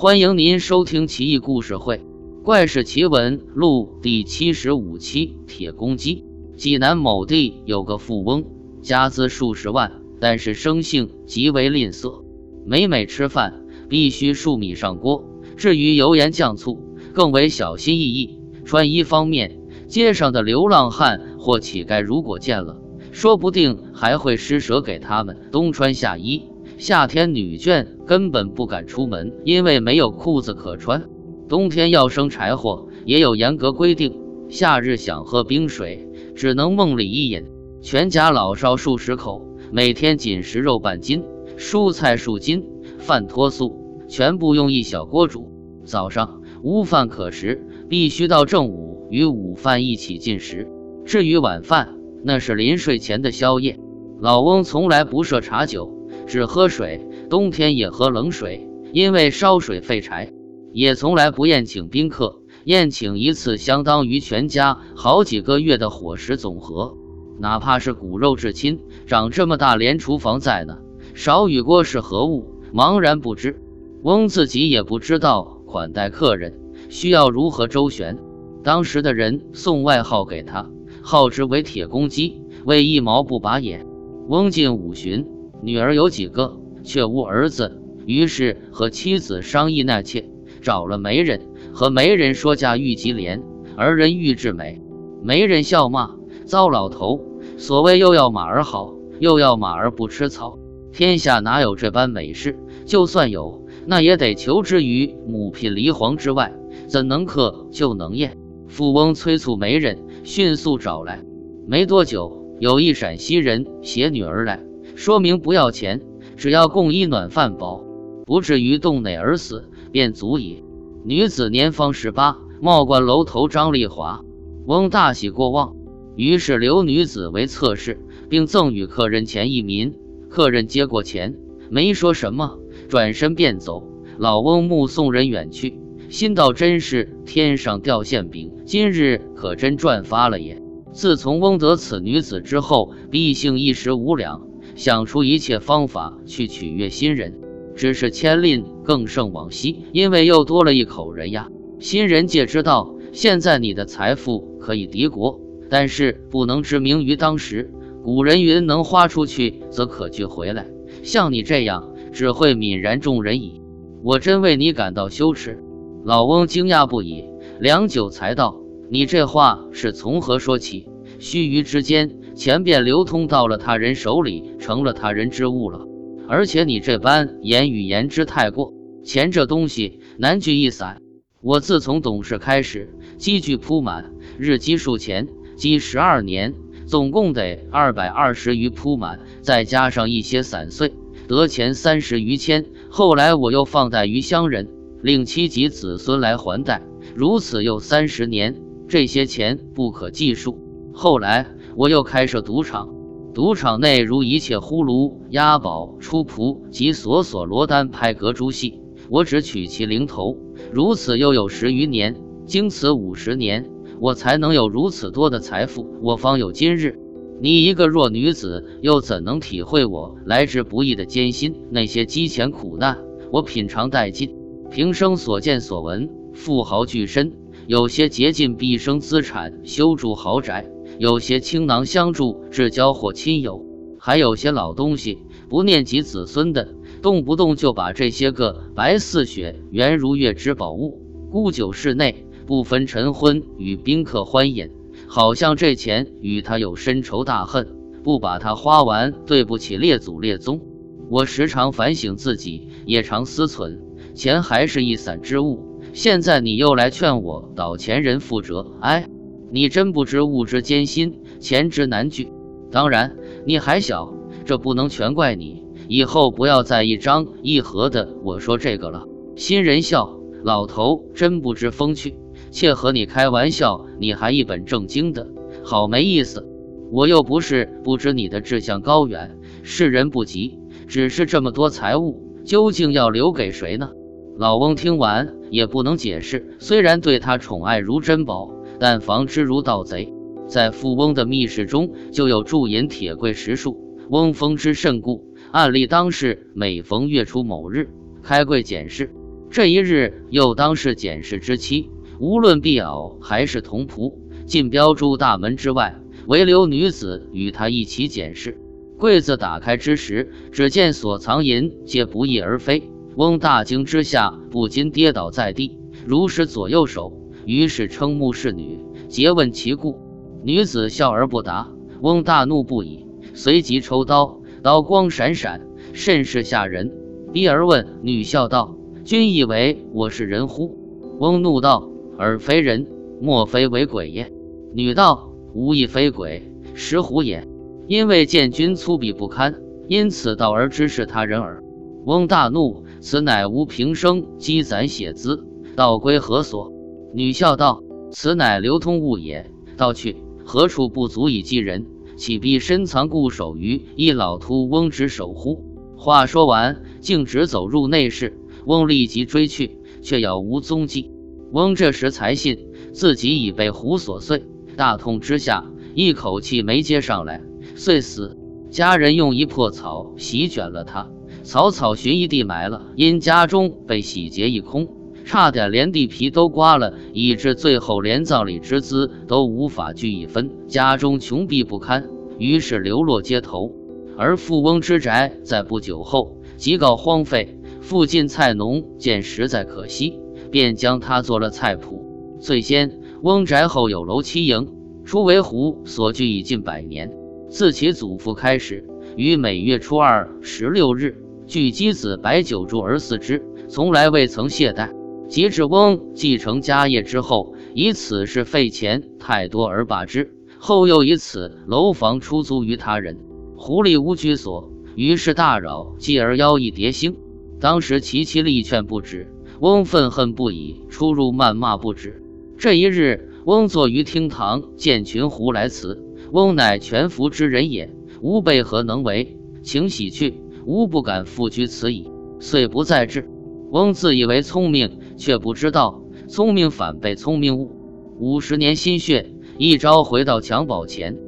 欢迎您收听《奇异故事会·怪事奇闻录》第七十五期《铁公鸡》。济南某地有个富翁，家资数十万，但是生性极为吝啬，每每吃饭必须数米上锅。至于油盐酱醋，更为小心翼翼。穿衣方面，街上的流浪汉或乞丐如果见了，说不定还会施舍给他们冬穿夏衣。夏天女眷根本不敢出门，因为没有裤子可穿。冬天要生柴火，也有严格规定。夏日想喝冰水，只能梦里一饮。全家老少数十口，每天仅食肉半斤，蔬菜数斤，饭脱素，全部用一小锅煮。早上无饭可食，必须到正午与午饭一起进食。至于晚饭，那是临睡前的宵夜。老翁从来不设茶酒。只喝水，冬天也喝冷水，因为烧水费柴。也从来不宴请宾客，宴请一次相当于全家好几个月的伙食总和。哪怕是骨肉至亲，长这么大连厨房在呢，勺与锅是何物，茫然不知。翁自己也不知道款待客人需要如何周旋。当时的人送外号给他，号之为铁公鸡，为一毛不拔也。翁进五旬。女儿有几个，却无儿子，于是和妻子商议纳妾，找了媒人，和媒人说嫁玉吉莲，儿人玉至美。媒人笑骂：“糟老头，所谓又要马儿好，又要马儿不吃草，天下哪有这般美事？就算有，那也得求之于母聘离黄之外，怎能克就能厌？”富翁催促媒人迅速找来，没多久，有一陕西人携女儿来。说明不要钱，只要供衣暖饭饱，不至于冻馁而死，便足矣。女子年方十八，貌冠楼头张丽华。翁大喜过望，于是留女子为侧室，并赠与客人钱一民。客人接过钱，没说什么，转身便走。老翁目送人远去，心道真是天上掉馅饼，今日可真赚发了也。自从翁得此女子之后，毕性一时无两。想出一切方法去取悦新人，只是千令更胜往昔，因为又多了一口人呀。新人界知道，现在你的财富可以敌国，但是不能知名于当时。古人云：“能花出去，则可聚回来。”像你这样，只会泯然众人矣。我真为你感到羞耻。老翁惊讶不已，良久才道：“你这话是从何说起？”须臾之间。钱便流通到了他人手里，成了他人之物了。而且你这般言语言之太过，钱这东西难聚一散。我自从懂事开始，积聚铺满，日积数钱，积十二年，总共得二百二十余铺满，再加上一些散碎，得钱三十余千。后来我又放贷于乡人，令妻及子孙来还贷，如此又三十年，这些钱不可计数。后来。我又开设赌场，赌场内如一切呼噜、押宝、出仆及索索罗丹拍格珠戏，我只取其零头。如此又有十余年，经此五十年，我才能有如此多的财富，我方有今日。你一个弱女子，又怎能体会我来之不易的艰辛？那些积钱苦难，我品尝殆尽。平生所见所闻，富豪巨身，有些竭尽毕生资产修筑豪宅。有些倾囊相助，至交或亲友；还有些老东西，不念及子孙的，动不动就把这些个白似雪、圆如月之宝物，沽酒室内，不分晨昏与宾客欢饮，好像这钱与他有深仇大恨，不把它花完，对不起列祖列宗。我时常反省自己，也常思忖，钱还是一散之物。现在你又来劝我倒前人覆辙，哎。你真不知物之艰辛，钱之难聚。当然，你还小，这不能全怪你。以后不要再一张一合的我说这个了。新人笑，老头真不知风趣，切和你开玩笑，你还一本正经的，好没意思。我又不是不知你的志向高远，世人不及，只是这么多财物，究竟要留给谁呢？老翁听完也不能解释，虽然对他宠爱如珍宝。但防之如盗贼，在富翁的密室中就有铸银铁柜十数。翁封之甚故，案例当是每逢月初某日开柜检视，这一日又当是检视之期，无论婢媪还是童仆，尽标诸大门之外，唯留女子与他一起检视。柜子打开之时，只见所藏银皆不翼而飞。翁大惊之下，不禁跌倒在地，如失左右手。于是称目是女，诘问其故。女子笑而不答。翁大怒不已，随即抽刀，刀光闪闪，甚是吓人。逼而问女，笑道：“君以为我是人乎？”翁怒道：“尔非人，莫非为鬼也？”女道：“吾亦非鬼，石虎也。因为见君粗鄙不堪，因此道而知是他人耳。”翁大怒，此乃吾平生积攒血资，道归何所？女笑道：“此乃流通物也。道去。”何处不足以击人？岂必深藏固守于一老秃翁之手乎？话说完，径直走入内室。翁立即追去，却杳无踪迹。翁这时才信自己已被虎所碎，大痛之下，一口气没接上来，遂死。家人用一破草席卷了他，草草寻一地埋了。因家中被洗劫一空。差点连地皮都刮了，以致最后连葬礼之资都无法聚一分，家中穷逼不堪，于是流落街头。而富翁之宅在不久后即告荒废，附近菜农见实在可惜，便将它做了菜圃。最先，翁宅后有楼七营，初为湖所居已近百年。自其祖父开始，于每月初二、十六日聚鸡子摆酒祝而祀之，从来未曾懈怠。及至翁继承家业之后，以此事费钱太多而罢之。后又以此楼房出租于他人，狐狸无居所，于是大扰，继而邀一叠星。当时其妻力劝不止，翁愤恨不已，出入谩骂不止。这一日，翁坐于厅堂，见群狐来辞，翁乃全服之人也，吾辈何能为？请洗去，吾不敢复居此矣。遂不再至。翁自以为聪明。却不知道，聪明反被聪明误。五十年心血，一朝回到襁褓前。